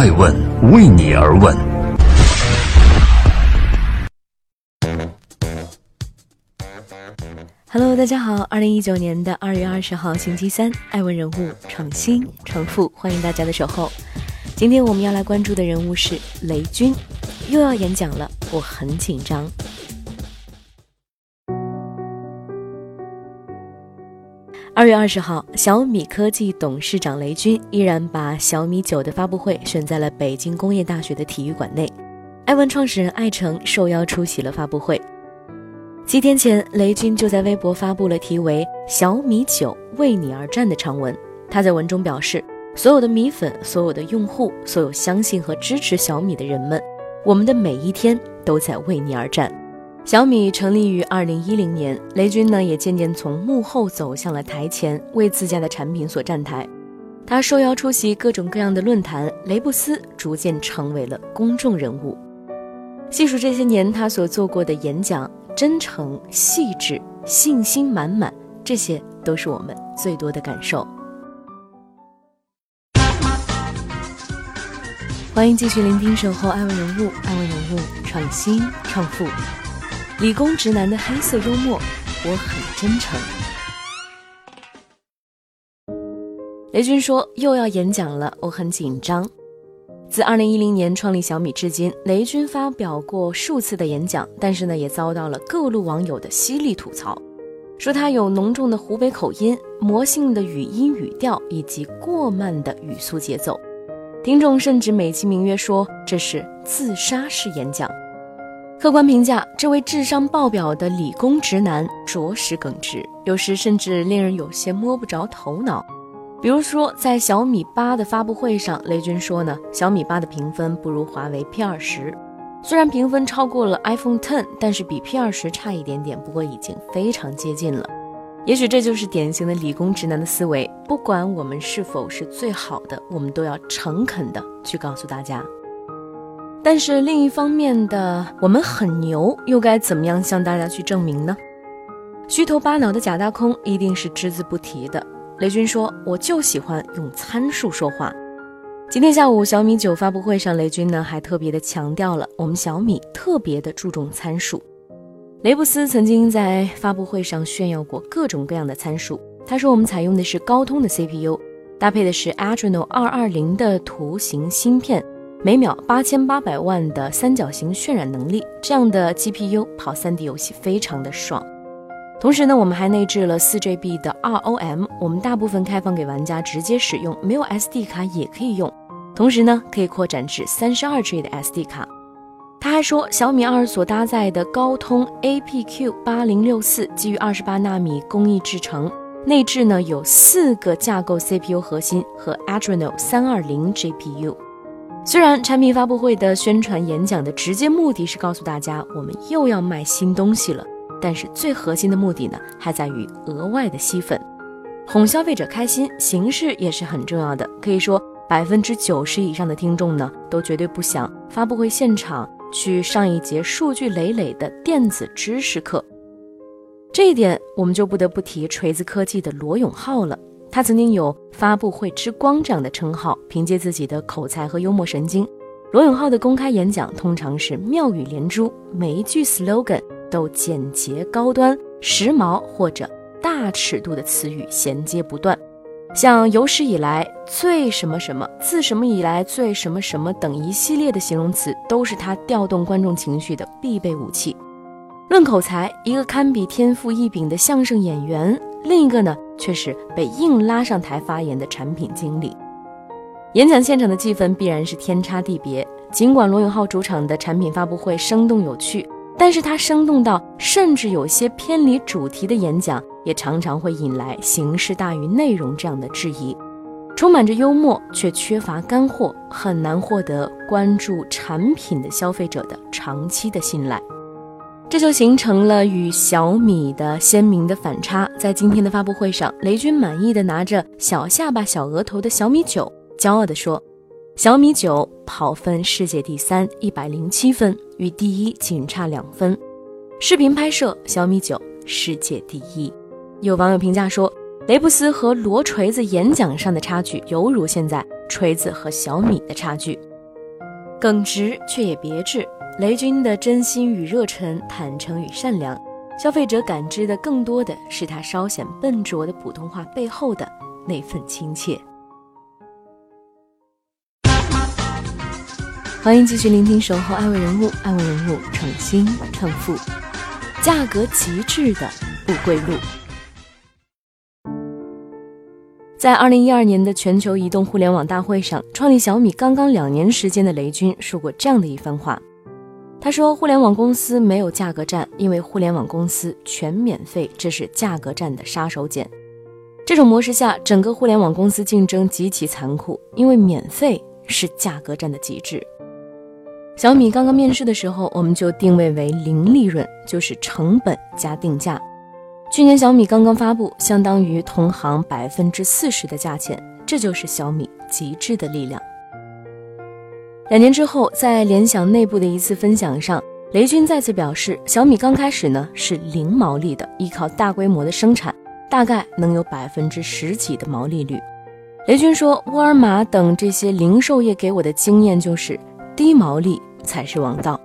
爱问为你而问。Hello，大家好，二零一九年的二月二十号星期三，爱问人物创新创富，欢迎大家的守候。今天我们要来关注的人物是雷军，又要演讲了，我很紧张。二月二十号，小米科技董事长雷军依然把小米九的发布会选在了北京工业大学的体育馆内。艾文创始人艾诚受邀出席了发布会。几天前，雷军就在微博发布了题为“小米九为你而战”的长文。他在文中表示：“所有的米粉，所有的用户，所有相信和支持小米的人们，我们的每一天都在为你而战。”小米成立于二零一零年，雷军呢也渐渐从幕后走向了台前，为自家的产品所站台。他受邀出席各种各样的论坛，雷布斯逐渐成为了公众人物。细数这些年他所做过的演讲，真诚、细致、信心满满，这些都是我们最多的感受。欢迎继续聆听《守候爱问人物》，爱问人物创新创富。理工直男的黑色幽默，我很真诚。雷军说又要演讲了，我很紧张。自二零一零年创立小米至今，雷军发表过数次的演讲，但是呢，也遭到了各路网友的犀利吐槽，说他有浓重的湖北口音、魔性的语音语调以及过慢的语速节奏。听众甚至美其名曰说这是自杀式演讲。客观评价，这位智商爆表的理工直男着实耿直，有时甚至令人有些摸不着头脑。比如说，在小米八的发布会上，雷军说呢，小米八的评分不如华为 P 二十，虽然评分超过了 iPhone Ten，但是比 P 二十差一点点，不过已经非常接近了。也许这就是典型的理工直男的思维，不管我们是否是最好的，我们都要诚恳的去告诉大家。但是另一方面的，我们很牛，又该怎么样向大家去证明呢？虚头巴脑的假大空一定是只字不提的。雷军说：“我就喜欢用参数说话。”今天下午小米九发布会上，雷军呢还特别的强调了我们小米特别的注重参数。雷布斯曾经在发布会上炫耀过各种各样的参数，他说我们采用的是高通的 CPU，搭配的是 Adreno 二二零的图形芯片。每秒八千八百万的三角形渲染能力，这样的 GPU 跑 3D 游戏非常的爽。同时呢，我们还内置了 4GB 的 ROM，我们大部分开放给玩家直接使用，没有 SD 卡也可以用。同时呢，可以扩展至 32G 的 SD 卡。他还说，小米二所搭载的高通 APQ 八零六四基于二十八纳米工艺制成，内置呢有四个架构 CPU 核心和 Adreno 三二零 GPU。虽然产品发布会的宣传演讲的直接目的是告诉大家我们又要卖新东西了，但是最核心的目的呢，还在于额外的吸粉，哄消费者开心。形式也是很重要的，可以说百分之九十以上的听众呢，都绝对不想发布会现场去上一节数据累累的电子知识课。这一点我们就不得不提锤子科技的罗永浩了。他曾经有“发布会之光”这样的称号，凭借自己的口才和幽默神经，罗永浩的公开演讲通常是妙语连珠，每一句 slogan 都简洁高端、时髦或者大尺度的词语衔接不断，像有史以来最什么什么、自什么以来最什么什么等一系列的形容词，都是他调动观众情绪的必备武器。论口才，一个堪比天赋异禀的相声演员。另一个呢，却是被硬拉上台发言的产品经理。演讲现场的气氛必然是天差地别。尽管罗永浩主场的产品发布会生动有趣，但是他生动到甚至有些偏离主题的演讲，也常常会引来形式大于内容这样的质疑。充满着幽默，却缺乏干货，很难获得关注产品的消费者的长期的信赖。这就形成了与小米的鲜明的反差。在今天的发布会上，雷军满意的拿着小下巴、小额头的小米九，骄傲地说：“小米九跑分世界第三，一百零七分，与第一仅差两分。视频拍摄，小米九世界第一。”有网友评价说：“雷布斯和罗锤子演讲上的差距，犹如现在锤子和小米的差距。”耿直却也别致。雷军的真心与热忱，坦诚与善良，消费者感知的更多的是他稍显笨拙的普通话背后的那份亲切。欢迎继续聆听《守候爱问人物》，爱问人物创新创富，价格极致的不归路。在二零一二年的全球移动互联网大会上，创立小米刚刚两年时间的雷军说过这样的一番话。他说：“互联网公司没有价格战，因为互联网公司全免费，这是价格战的杀手锏。这种模式下，整个互联网公司竞争极其残酷，因为免费是价格战的极致。”小米刚刚面世的时候，我们就定位为零利润，就是成本加定价。去年小米刚刚发布，相当于同行百分之四十的价钱，这就是小米极致的力量。两年之后，在联想内部的一次分享上，雷军再次表示，小米刚开始呢是零毛利的，依靠大规模的生产，大概能有百分之十几的毛利率。雷军说，沃尔玛等这些零售业给我的经验就是，低毛利才是王道。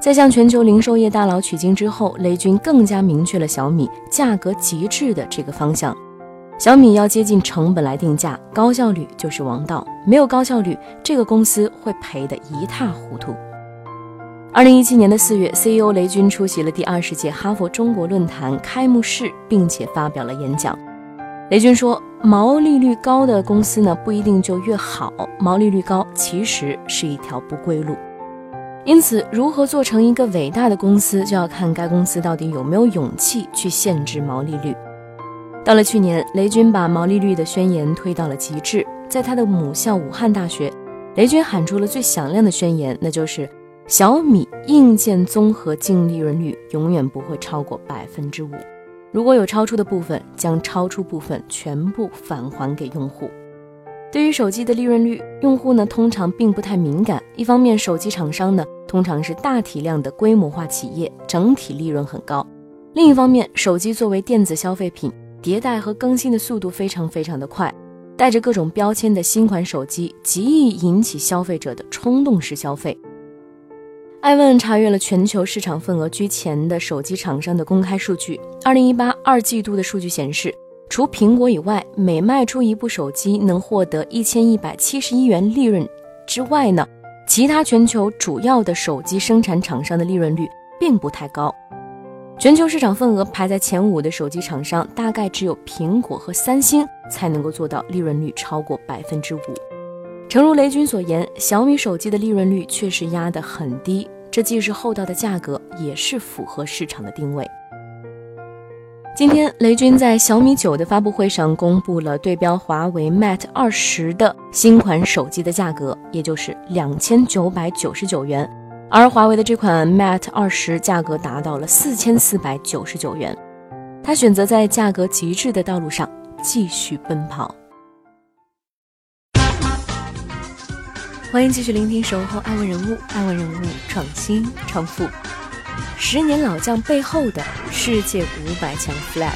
在向全球零售业大佬取经之后，雷军更加明确了小米价格极致的这个方向。小米要接近成本来定价，高效率就是王道。没有高效率，这个公司会赔得一塌糊涂。二零一七年的四月，CEO 雷军出席了第二十届哈佛中国论坛开幕式，并且发表了演讲。雷军说：“毛利率高的公司呢，不一定就越好。毛利率高其实是一条不归路。”因此，如何做成一个伟大的公司，就要看该公司到底有没有勇气去限制毛利率。到了去年，雷军把毛利率的宣言推到了极致，在他的母校武汉大学，雷军喊出了最响亮的宣言，那就是小米硬件综合净利润率永远不会超过百分之五，如果有超出的部分，将超出部分全部返还给用户。对于手机的利润率，用户呢通常并不太敏感。一方面，手机厂商呢通常是大体量的规模化企业，整体利润很高；另一方面，手机作为电子消费品，迭代和更新的速度非常非常的快，带着各种标签的新款手机极易引起消费者的冲动式消费。艾问查阅了全球市场份额居前的手机厂商的公开数据，二零一八二季度的数据显示。除苹果以外，每卖出一部手机能获得一千一百七十一元利润之外呢，其他全球主要的手机生产厂商的利润率并不太高。全球市场份额排在前五的手机厂商，大概只有苹果和三星才能够做到利润率超过百分之五。诚如雷军所言，小米手机的利润率确实压得很低，这既是厚道的价格，也是符合市场的定位。今天，雷军在小米九的发布会上公布了对标华为 Mate 二十的新款手机的价格，也就是两千九百九十九元，而华为的这款 Mate 二十价格达到了四千四百九十九元。他选择在价格极致的道路上继续奔跑。欢迎继续聆听《守候爱问人物》，爱问人物创新创富。十年老将背后的世界五百强 flag。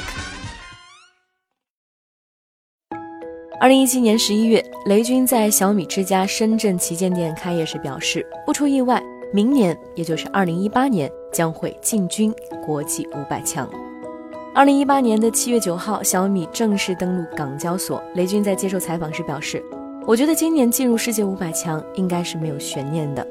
二零一七年十一月，雷军在小米之家深圳旗舰店开业时表示，不出意外，明年也就是二零一八年将会进军国际五百强。二零一八年的七月九号，小米正式登陆港交所。雷军在接受采访时表示：“我觉得今年进入世界五百强应该是没有悬念的。”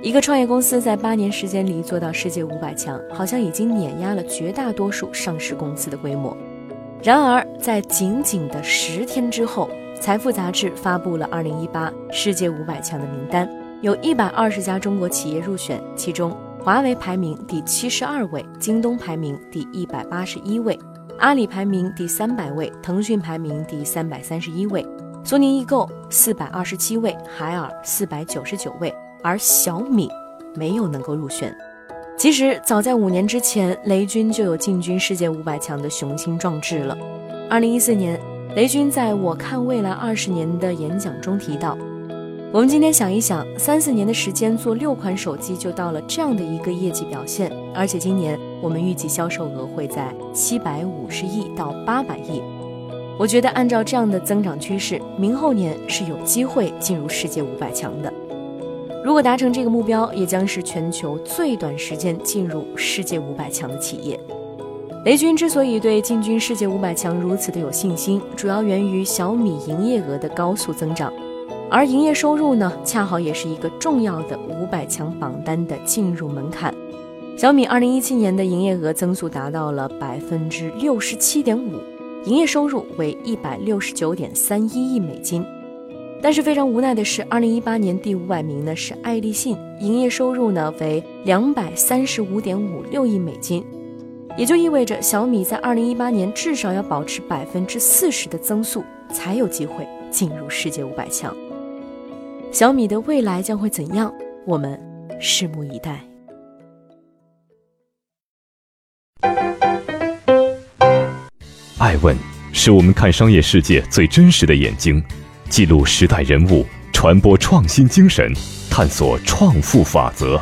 一个创业公司在八年时间里做到世界五百强，好像已经碾压了绝大多数上市公司的规模。然而，在仅仅的十天之后，财富杂志发布了二零一八世界五百强的名单，有一百二十家中国企业入选，其中华为排名第七十二位，京东排名第一百八十一位，阿里排名第三百位，腾讯排名第三百三十一位，苏宁易购四百二十七位，海尔四百九十九位。而小米没有能够入选。其实早在五年之前，雷军就有进军世界五百强的雄心壮志了。二零一四年，雷军在我看未来二十年的演讲中提到：“我们今天想一想，三四年的时间做六款手机就到了这样的一个业绩表现，而且今年我们预计销售额会在七百五十亿到八百亿。我觉得按照这样的增长趋势，明后年是有机会进入世界五百强的。”如果达成这个目标，也将是全球最短时间进入世界五百强的企业。雷军之所以对进军世界五百强如此的有信心，主要源于小米营业额的高速增长，而营业收入呢，恰好也是一个重要的五百强榜单的进入门槛。小米二零一七年的营业额增速达到了百分之六十七点五，营业收入为一百六十九点三一亿美金。但是非常无奈的是，二零一八年第五百名呢是爱立信，营业收入呢为两百三十五点五六亿美金。也就意味着小米在二零一八年至少要保持百分之四十的增速，才有机会进入世界五百强。小米的未来将会怎样？我们拭目以待。爱问是我们看商业世界最真实的眼睛，记录时代人物，传播创新精神，探索创富法则。